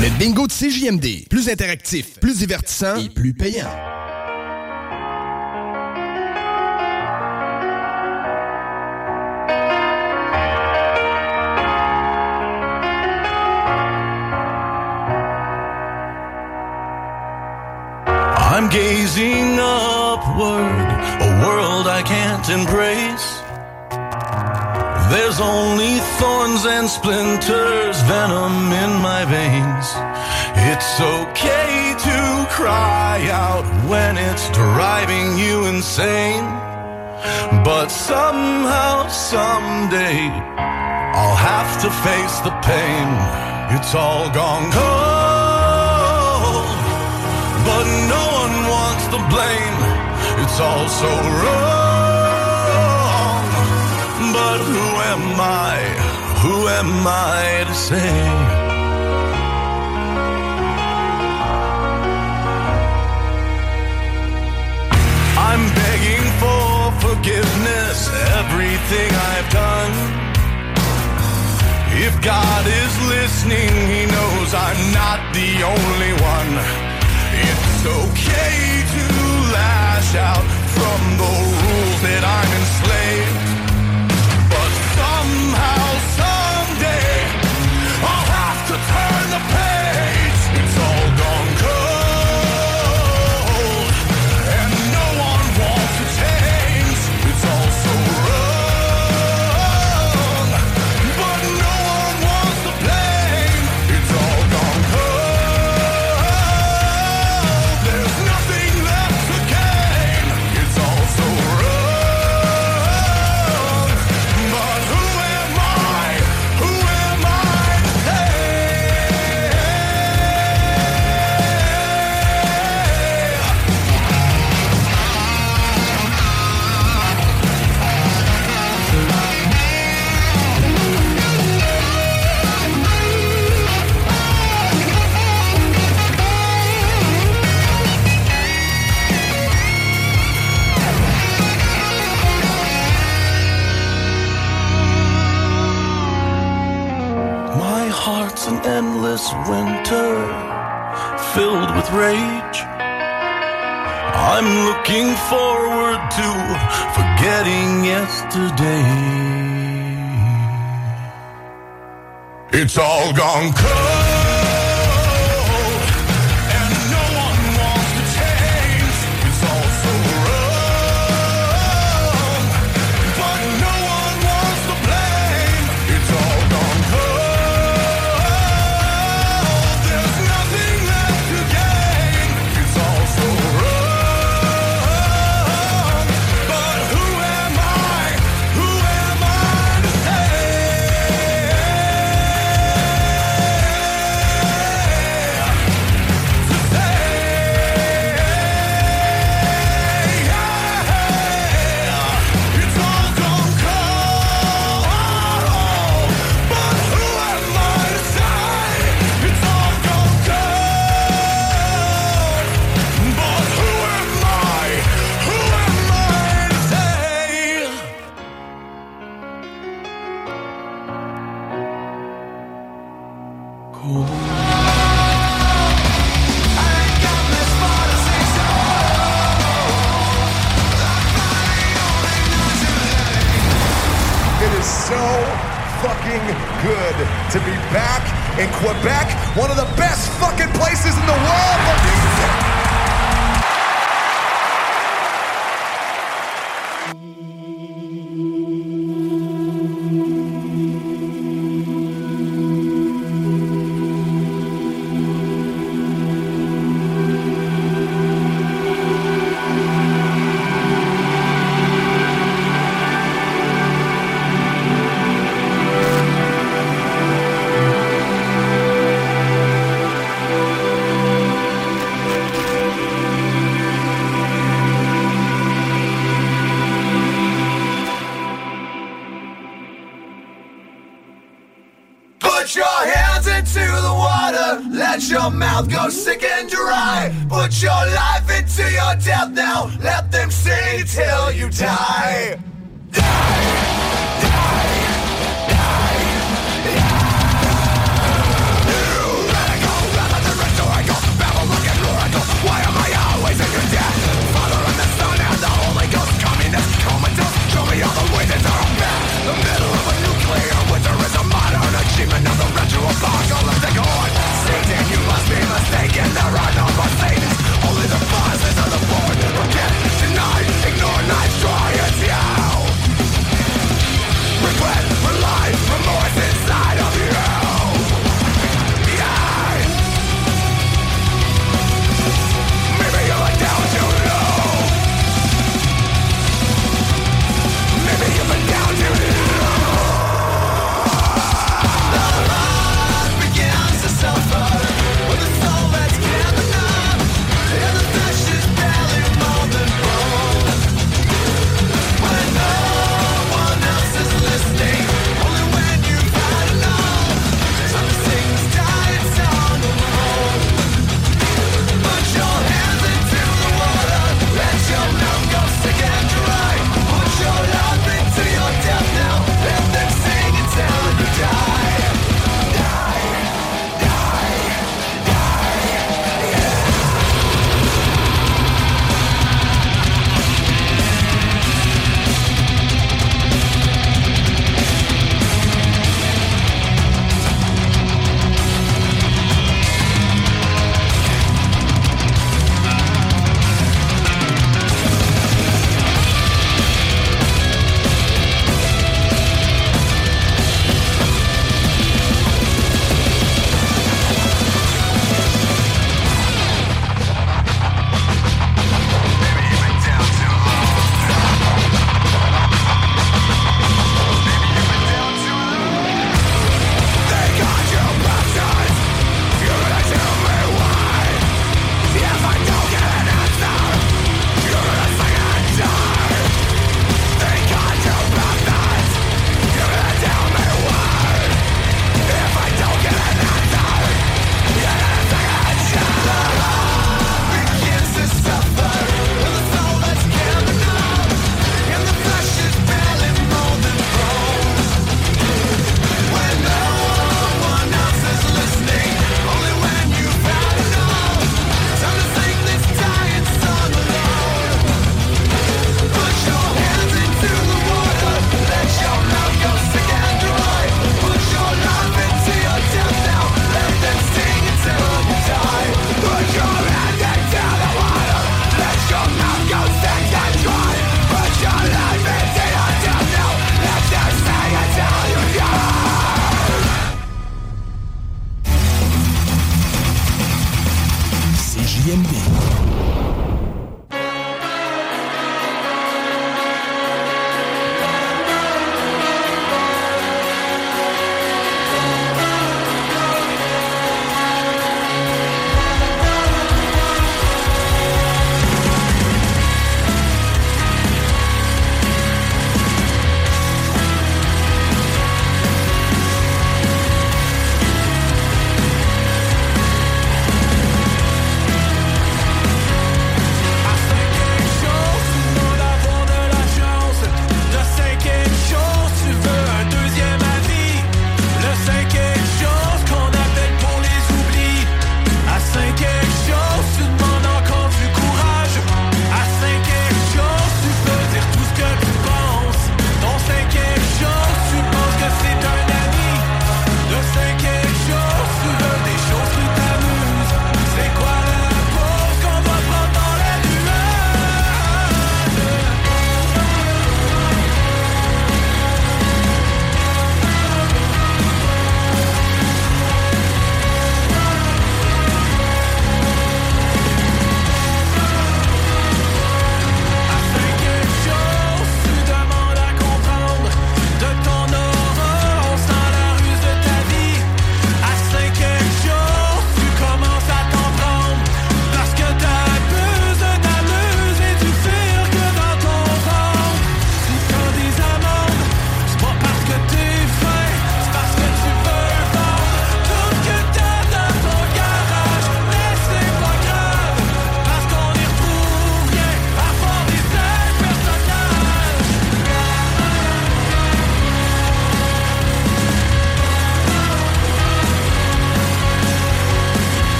Le bingo de CJMD, plus interactif, plus divertissant et plus payant. I'm gazing upward, a world I can't embrace. There's only thorns and splinters, venom in my veins. It's okay to cry out when it's driving you insane. But somehow, someday, I'll have to face the pain. It's all gone cold, but plain, it's all so wrong. But who am I? Who am I to say? I'm begging for forgiveness, everything I've done. If God is listening, He knows I'm not the only one. It's okay to lash out from the rules that I'm inside.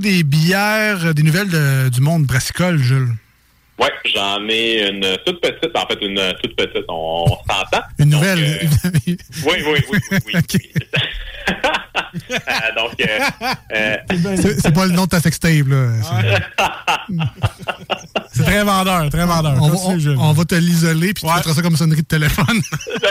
des bières, euh, des nouvelles de, du monde brassicole, Jules? Oui, j'en ai une toute petite, en fait, une toute petite, on, s'entend. Une nouvelle? Euh, oui, oui, oui, oui. oui. Euh, donc, euh, euh, c'est pas le nom de ta sextape, C'est très vendeur, très vendeur. On, va, te l'isoler, puis tu feras ça comme sonnerie de téléphone.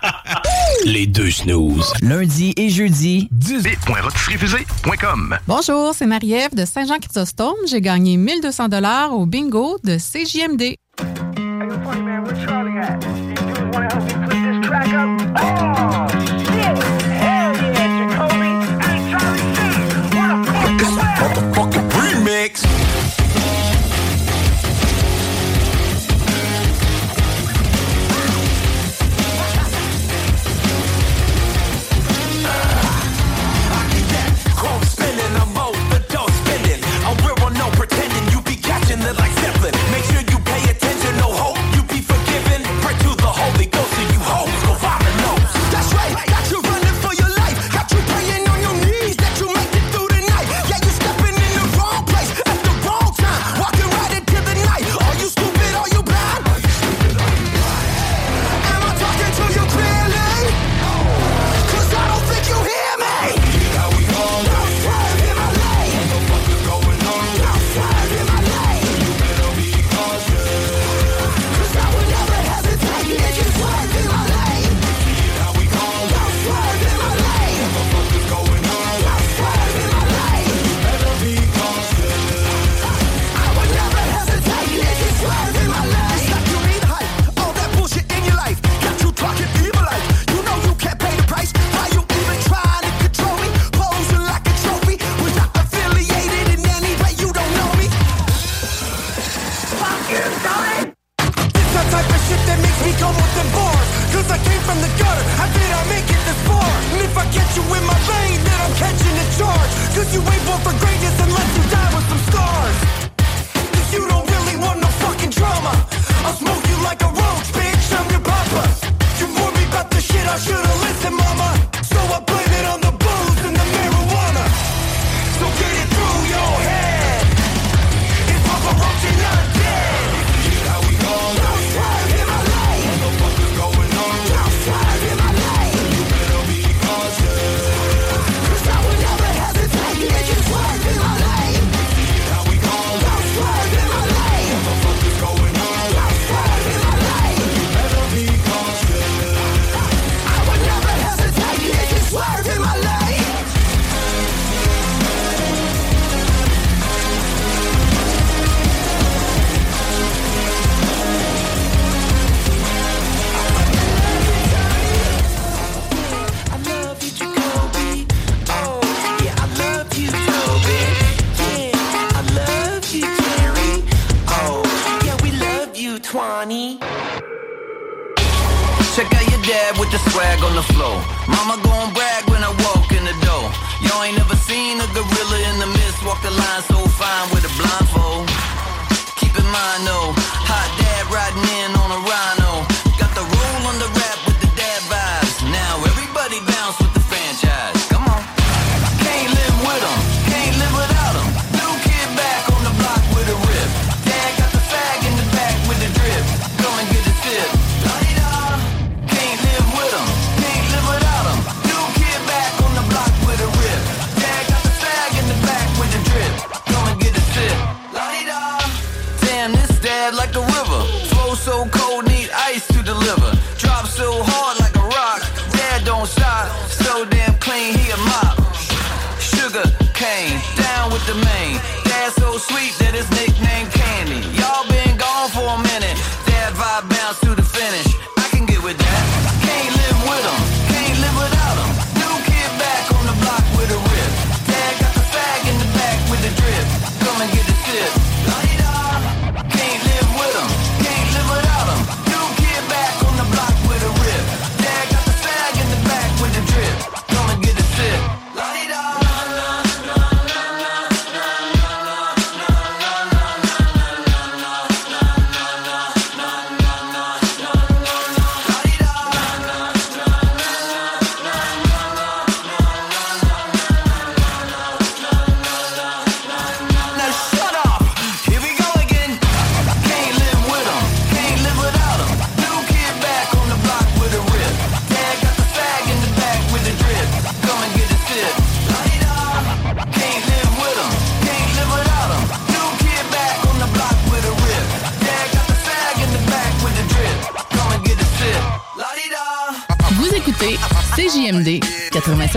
Les deux snooze. Lundi et jeudi. 18.rotifrifusée.com Bonjour, c'est Marie-Ève de Saint-Jean-Chrysostome. J'ai gagné 1200 au bingo de CJMD. Hey,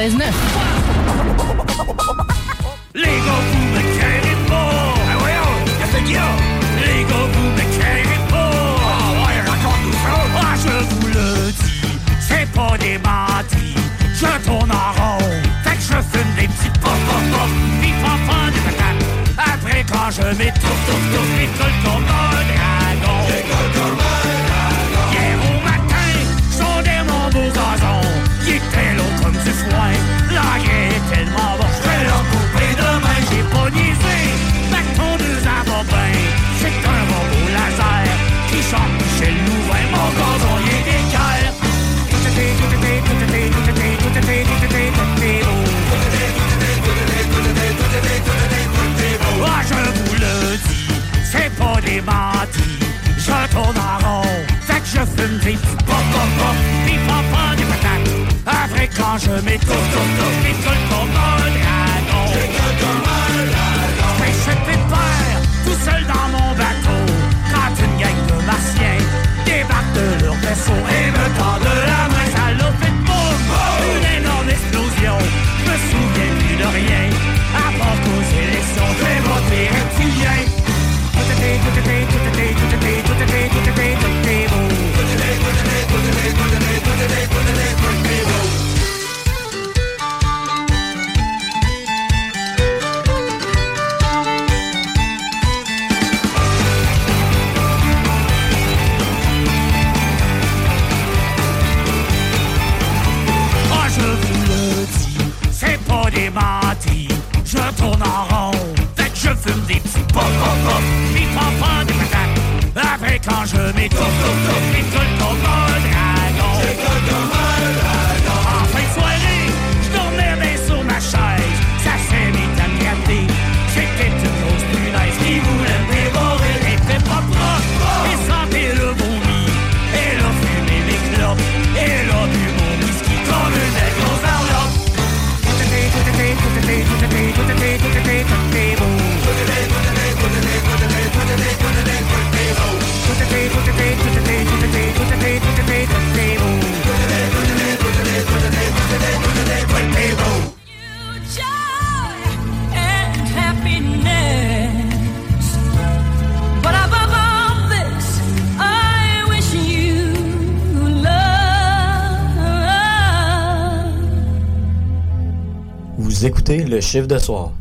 16-9. chiffre de soir.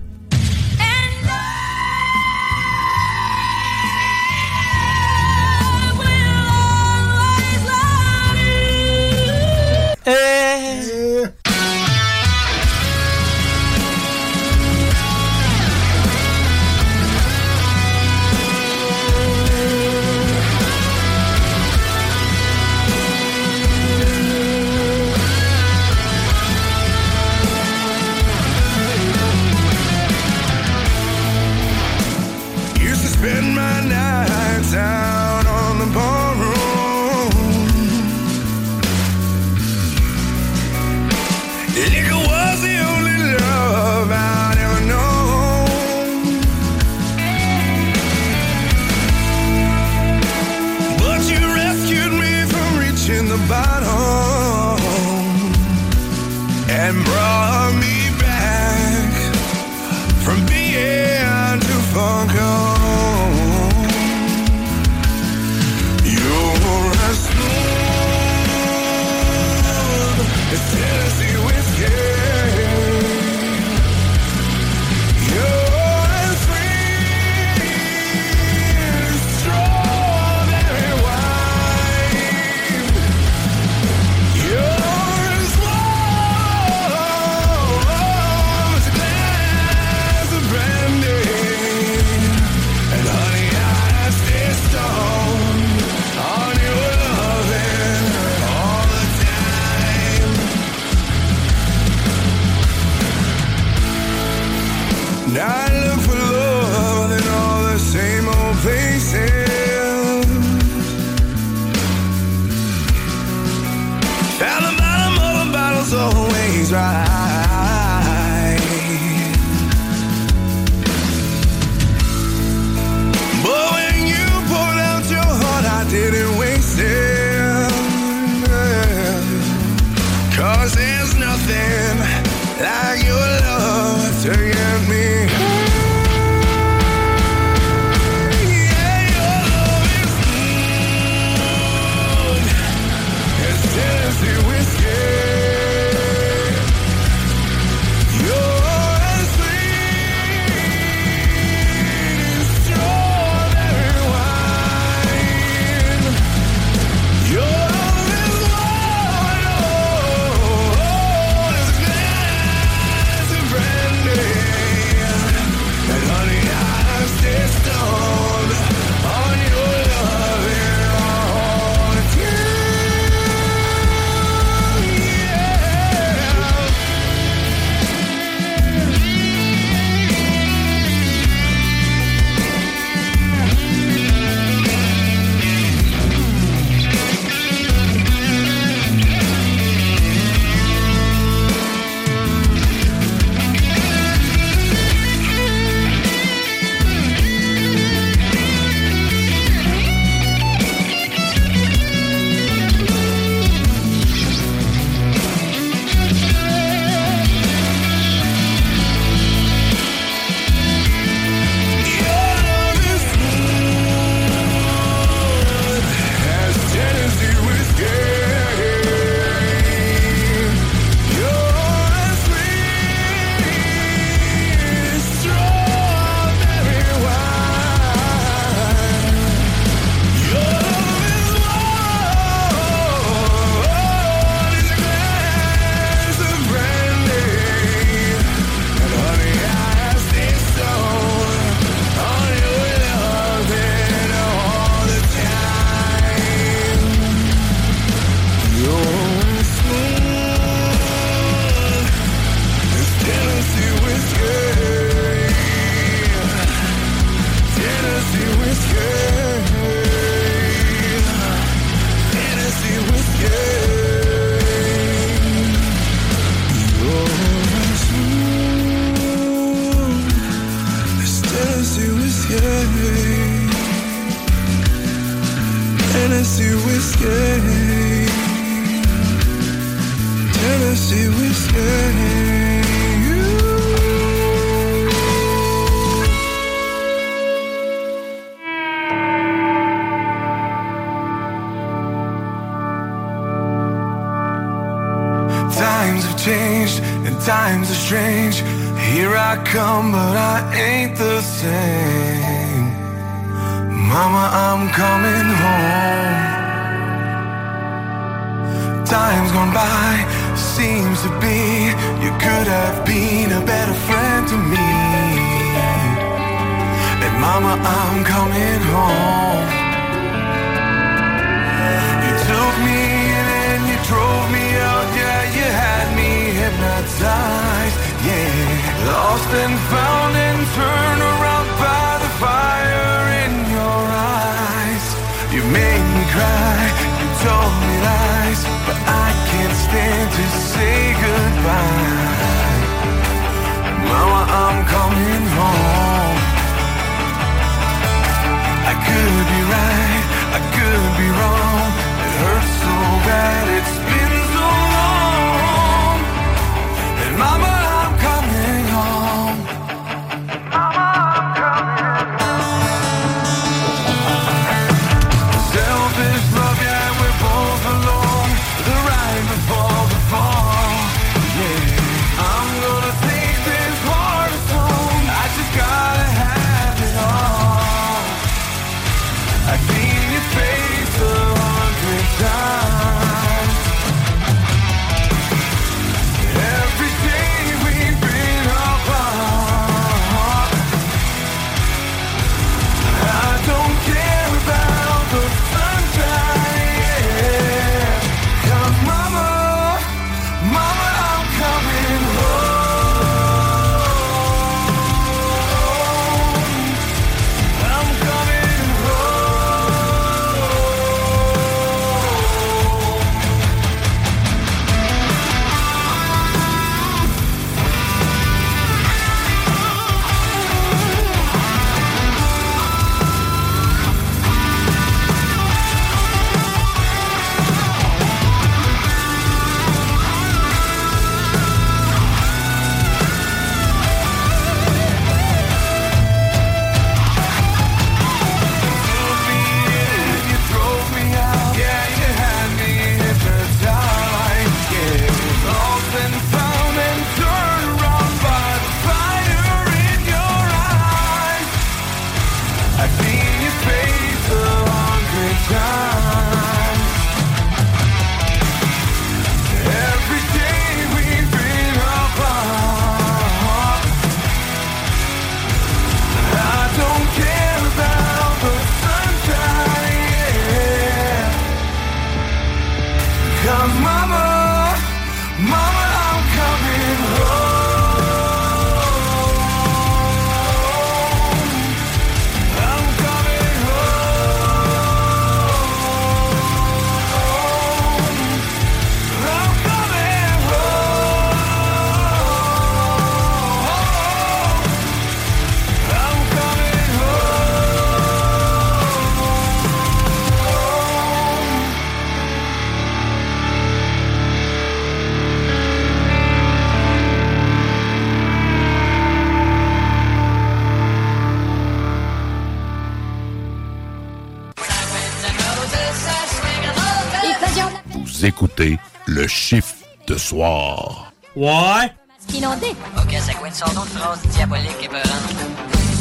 Sagouine sont d'autres phrases diabolique et peurantes.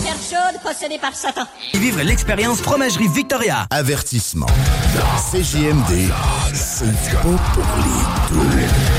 Terre chaude possédée par Satan. vivre l'expérience fromagerie Victoria. Avertissement. CJMD, c'est pas pour les doux.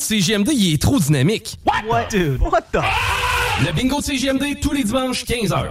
CGMD, il est trop dynamique. What? Dude. What the? Le bingo de CGMD, tous les dimanches, 15h.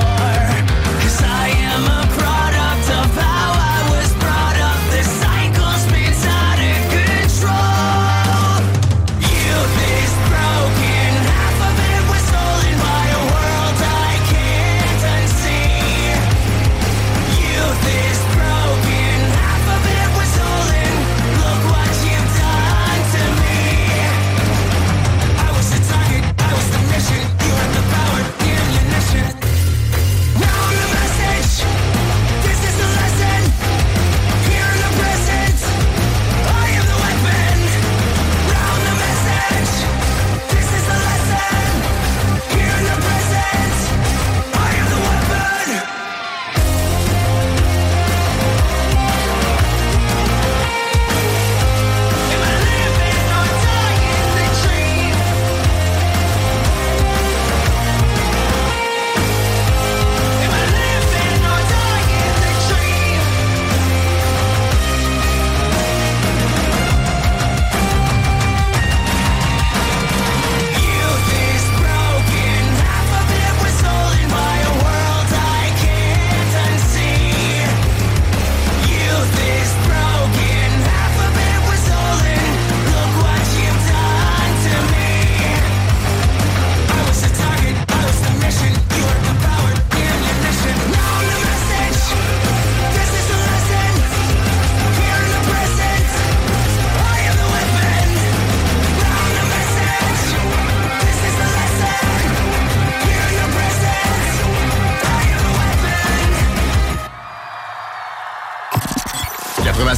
for?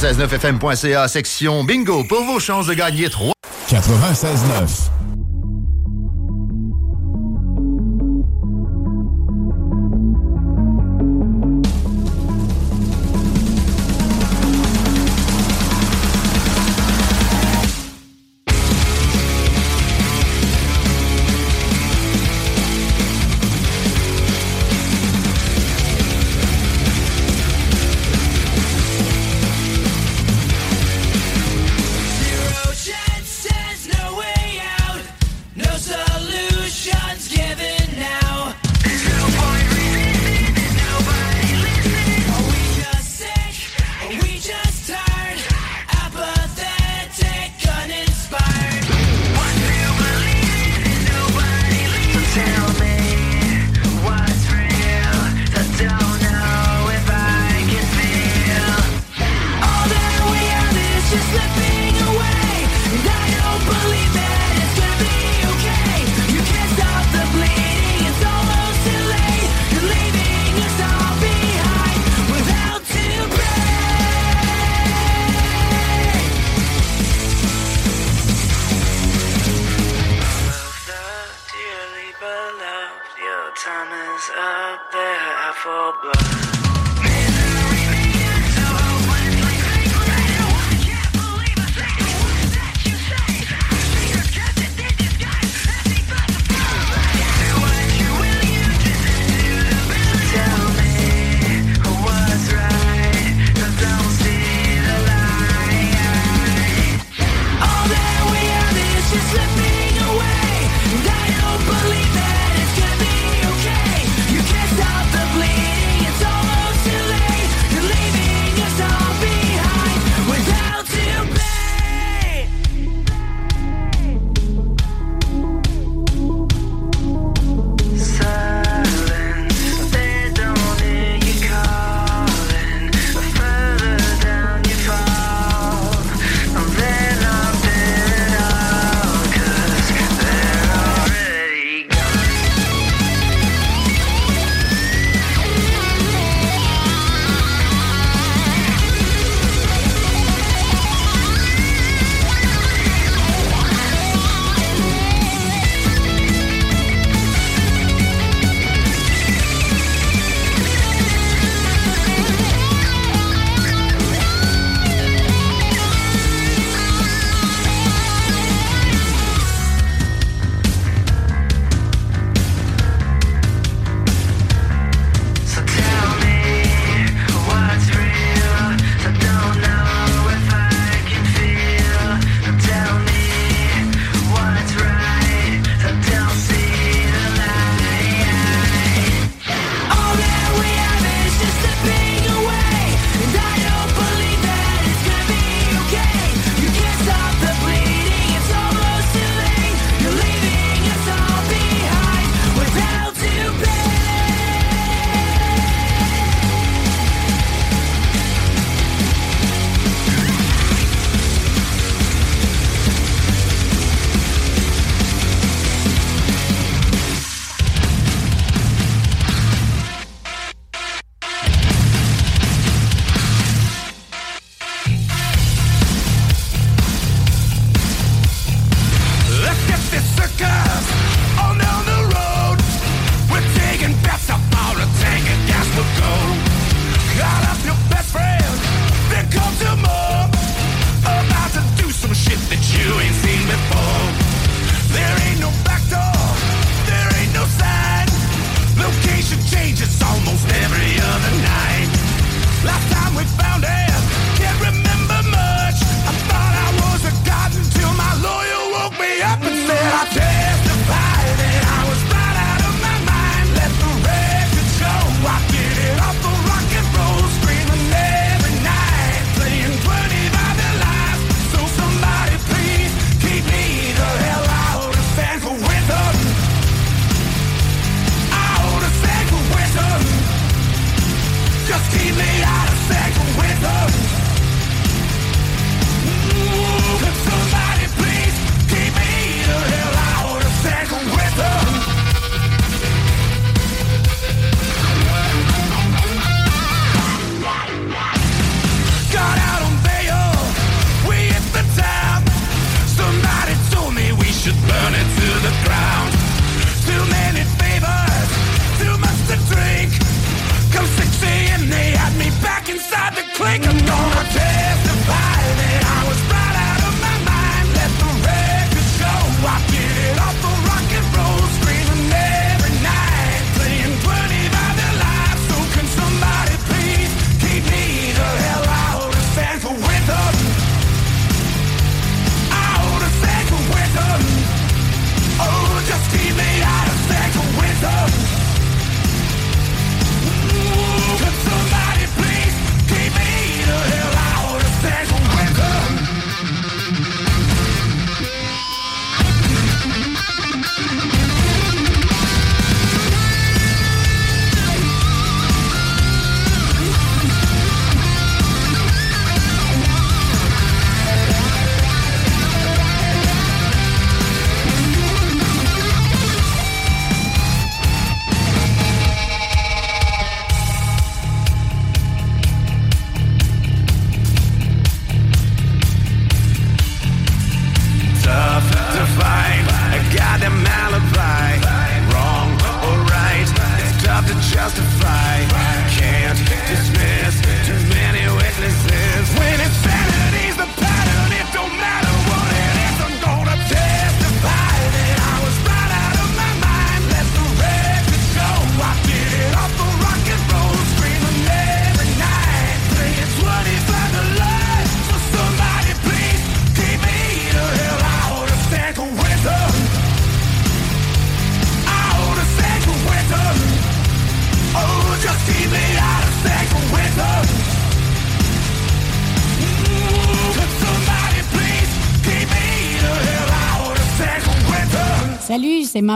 969fm.ca, section bingo, pour vos chances de gagner 3. 969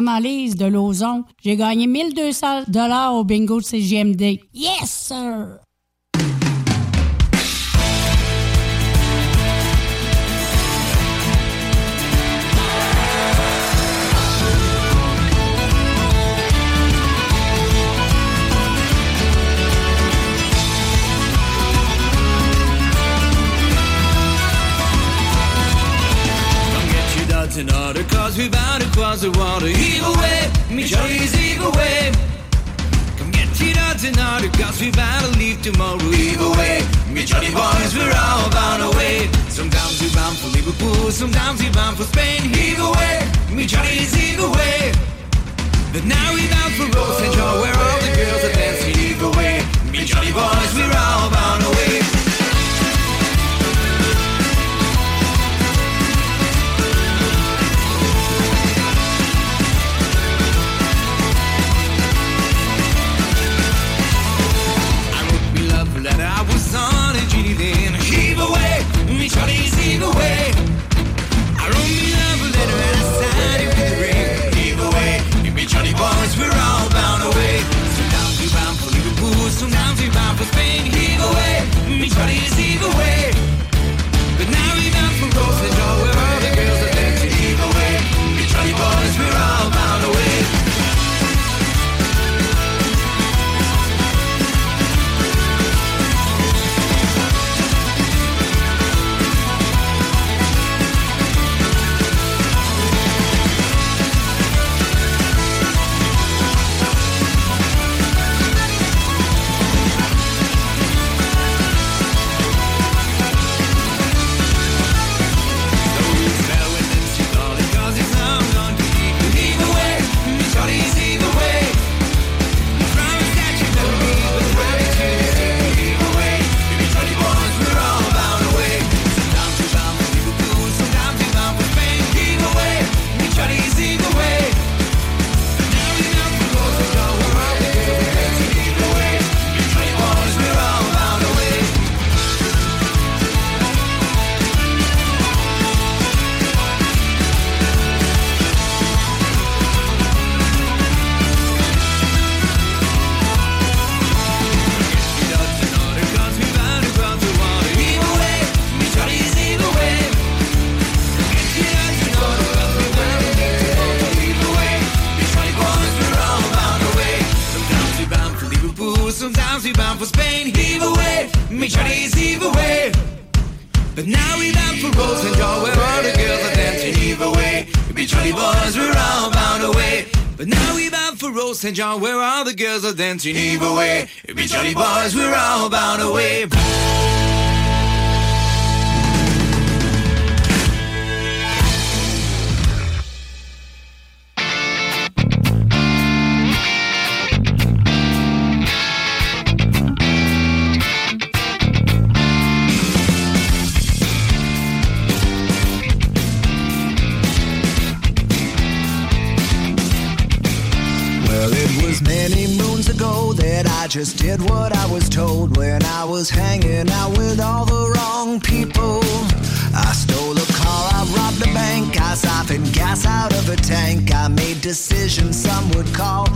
malise de l'ozon. j'ai gagné 1200 dollars au bingo de CGMD. Yes! tomorrow Leave away, me Johnny boys, we're all bound away Sometimes we bound for Liverpool, sometimes we bound for Spain Heave away, me Johnny's heave away But now we bound for Rose and Joe Where all the girls are dancing Heave away, me Johnny boys, we're all bound away St. John, where all the girls are dancing. Heave away, be jolly boys, we're all bound away. just did what I was told when I was hanging out with all the wrong people. I stole a car, I robbed a bank, I siphoned gas out of a tank. I made decisions some would call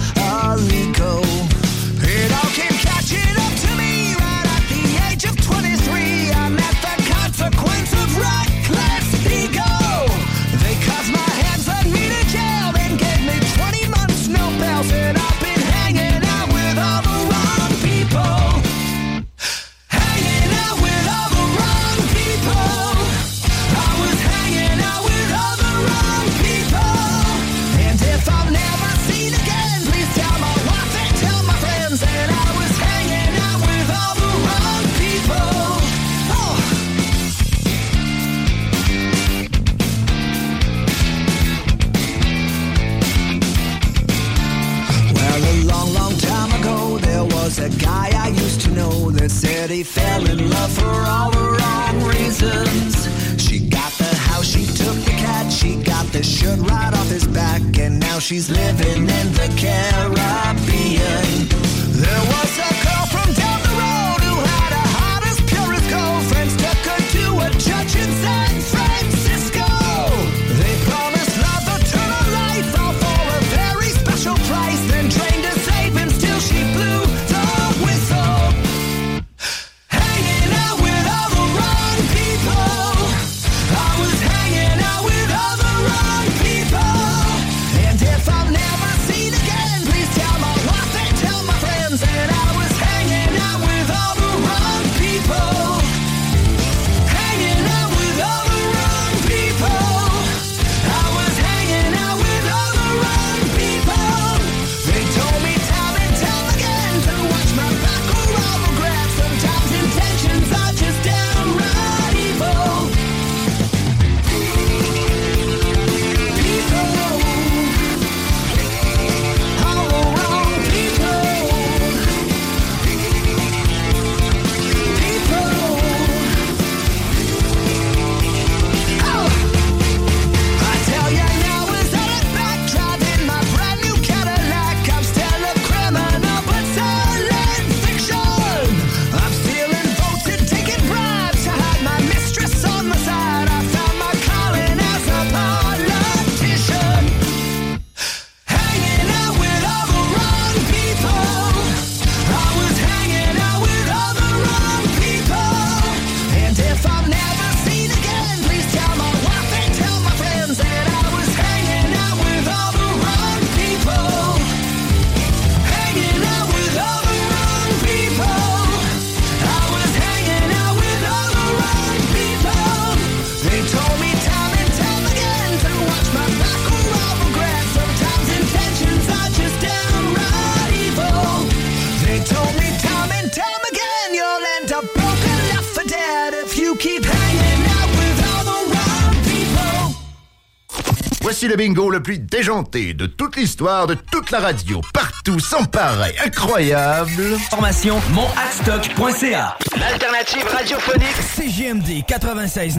le bingo le plus déjanté de toute l'histoire, de toute la radio, partout, sans pareil, incroyable. Formation monadstock.ca L'alternative radiophonique CGMD 96.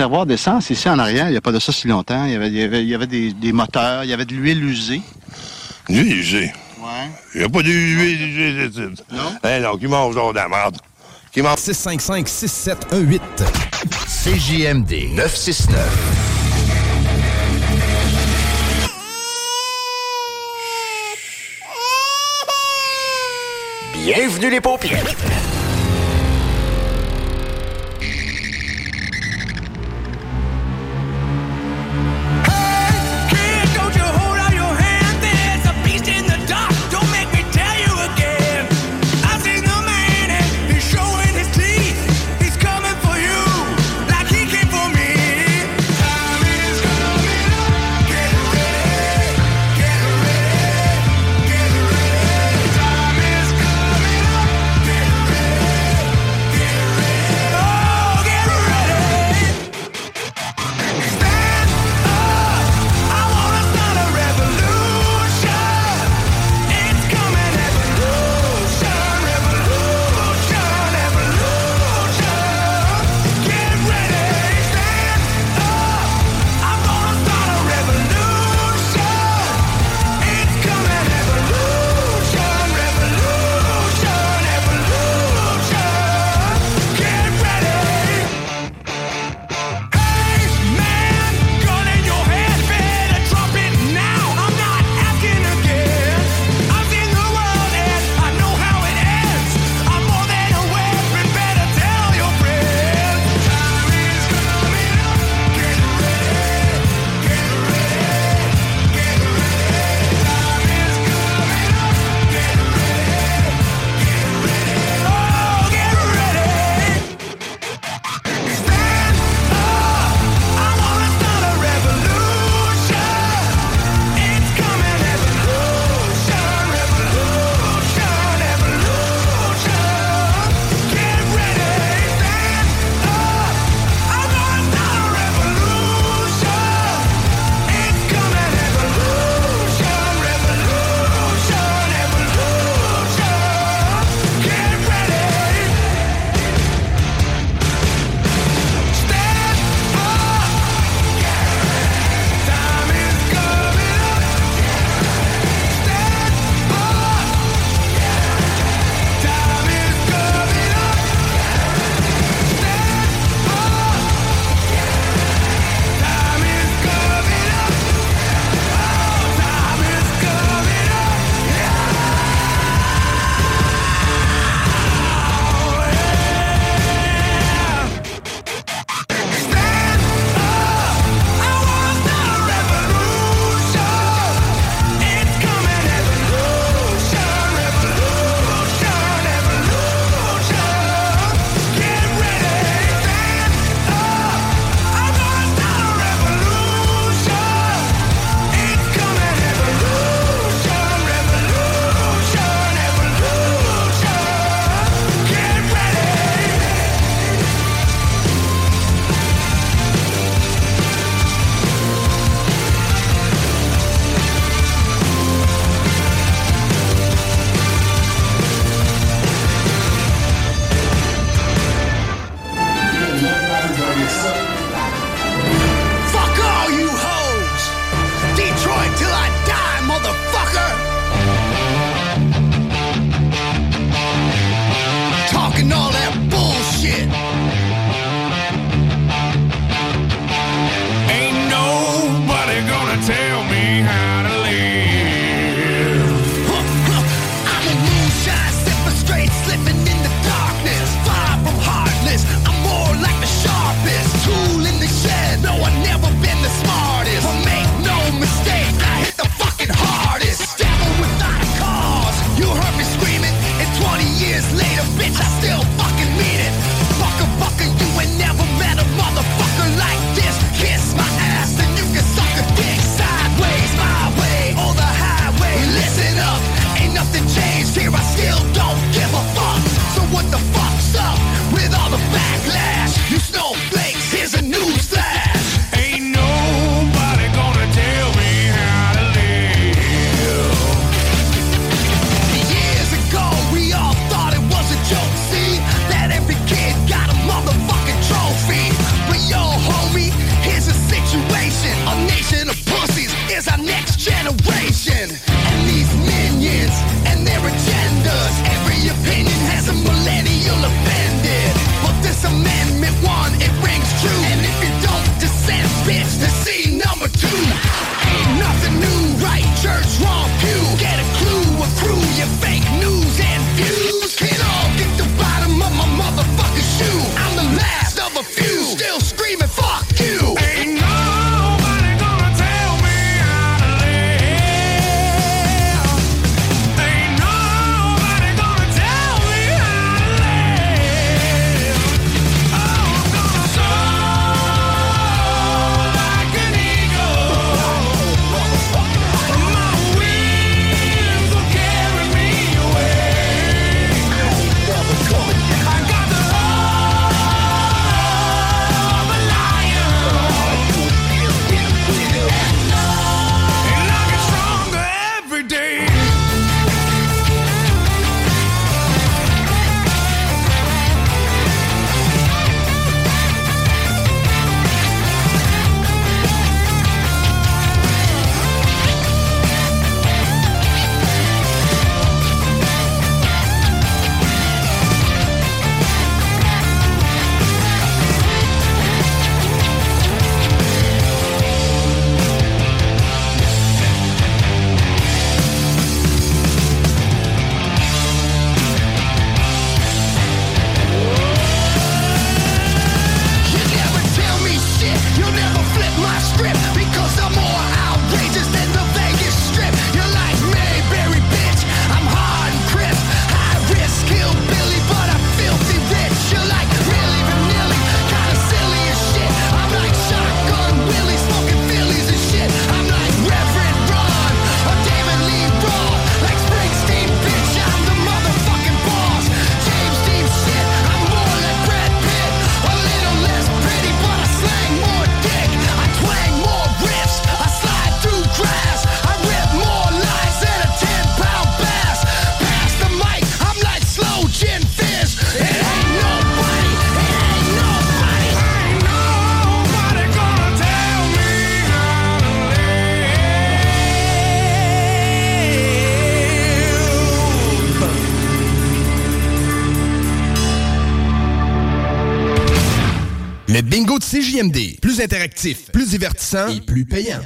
réservoir d'essence ici en arrière, il n'y a pas de ça si longtemps. Il y avait, des, moteurs, il y avait de l'huile usée. L'huile usée? Ouais. Il n'y a pas d'huile usée Non? Eh non, qui mange dans la merde. Qui mange. 655-6718. CJMD 969. Bienvenue les pompiers. interactif, plus divertissant et plus payant.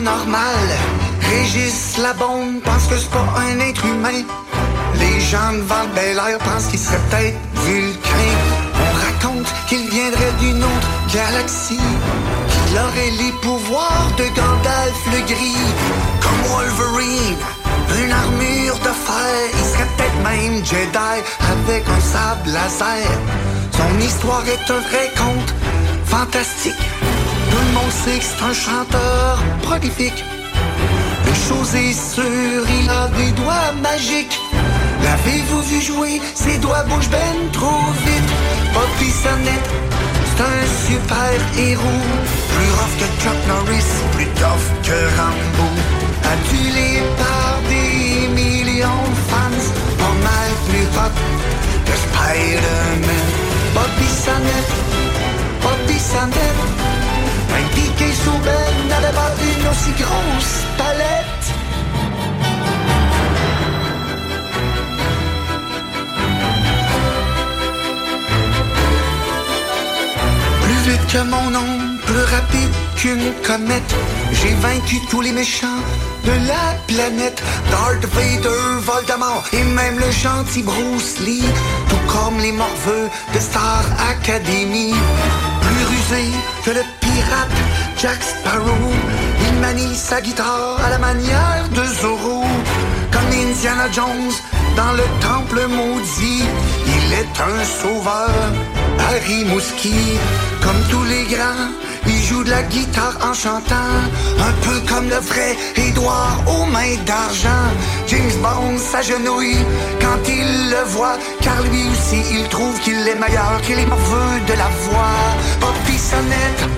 normal. Régis la bombe pense que c'est pas un être humain. Les gens devant le bel air pensent qu'il serait peut-être vulcain. On raconte qu'il viendrait d'une autre galaxie. Qu'il aurait les pouvoirs de Gandalf le gris. Comme Wolverine, une armure de fer. Il serait peut-être même Jedi avec un sable laser. Son histoire est un vrai conte fantastique tout le monde sait que c'est un chanteur prolifique. Une chose est sûre, il a des doigts magiques. L'avez-vous vu jouer Ses doigts bougent ben trop vite. Poppy Sonnette, c'est un super héros. Plus rough que Chuck Norris, plus tough que Rambo. as-tu par des si grosse palette Plus vite que mon nom, plus rapide qu'une comète, j'ai vaincu tous les méchants de la planète. Darth Vader, Voldemort et même le gentil Bruce Lee, tout comme les morveux de Star Academy. Plus rusé que le pirate Jack Sparrow manie sa guitare à la manière de Zorro, comme Indiana Jones dans le temple maudit. Il est un sauveur, Harry Mouski, comme tous les grands. Il joue de la guitare en chantant, un peu comme le vrai Edouard aux mains d'argent. James Bond s'agenouille quand il le voit, car lui aussi il trouve qu'il est meilleur, qu'il est morveux de la voix. Poppy Sonnette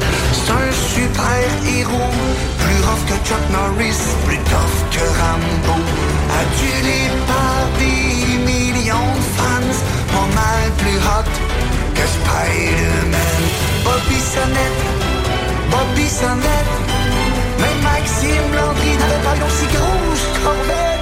c'est un super héros, plus rough que Chuck Norris, plus tough que Rambo. Adulé par des millions de fans, pas mal plus hot que Spider-Man. Bobby Sonnette, Bobby Sonnette, même Maxime Landry n'avait pas une aussi grosse corvette.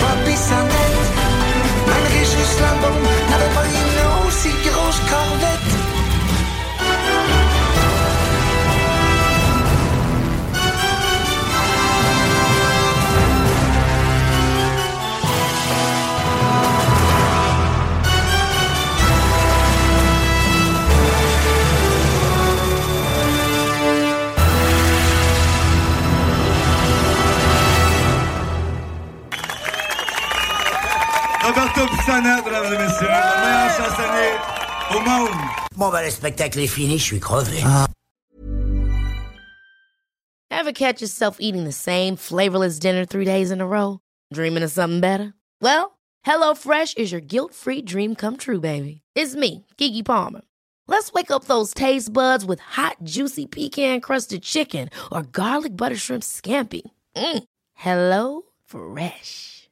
Papy s'endette, malgré juste la bombe, n'avait pas mesdames et messieurs, au monde. Bon, bah, le spectacle est fini, je suis crevé. Ah. Ever catch yourself eating the same flavorless dinner three days in a row? Dreaming of something better? Well, HelloFresh is your guilt-free dream come true, baby. It's me, Keke Palmer. Let's wake up those taste buds with hot, juicy pecan-crusted chicken or garlic butter shrimp scampi. Mm. Hello Fresh.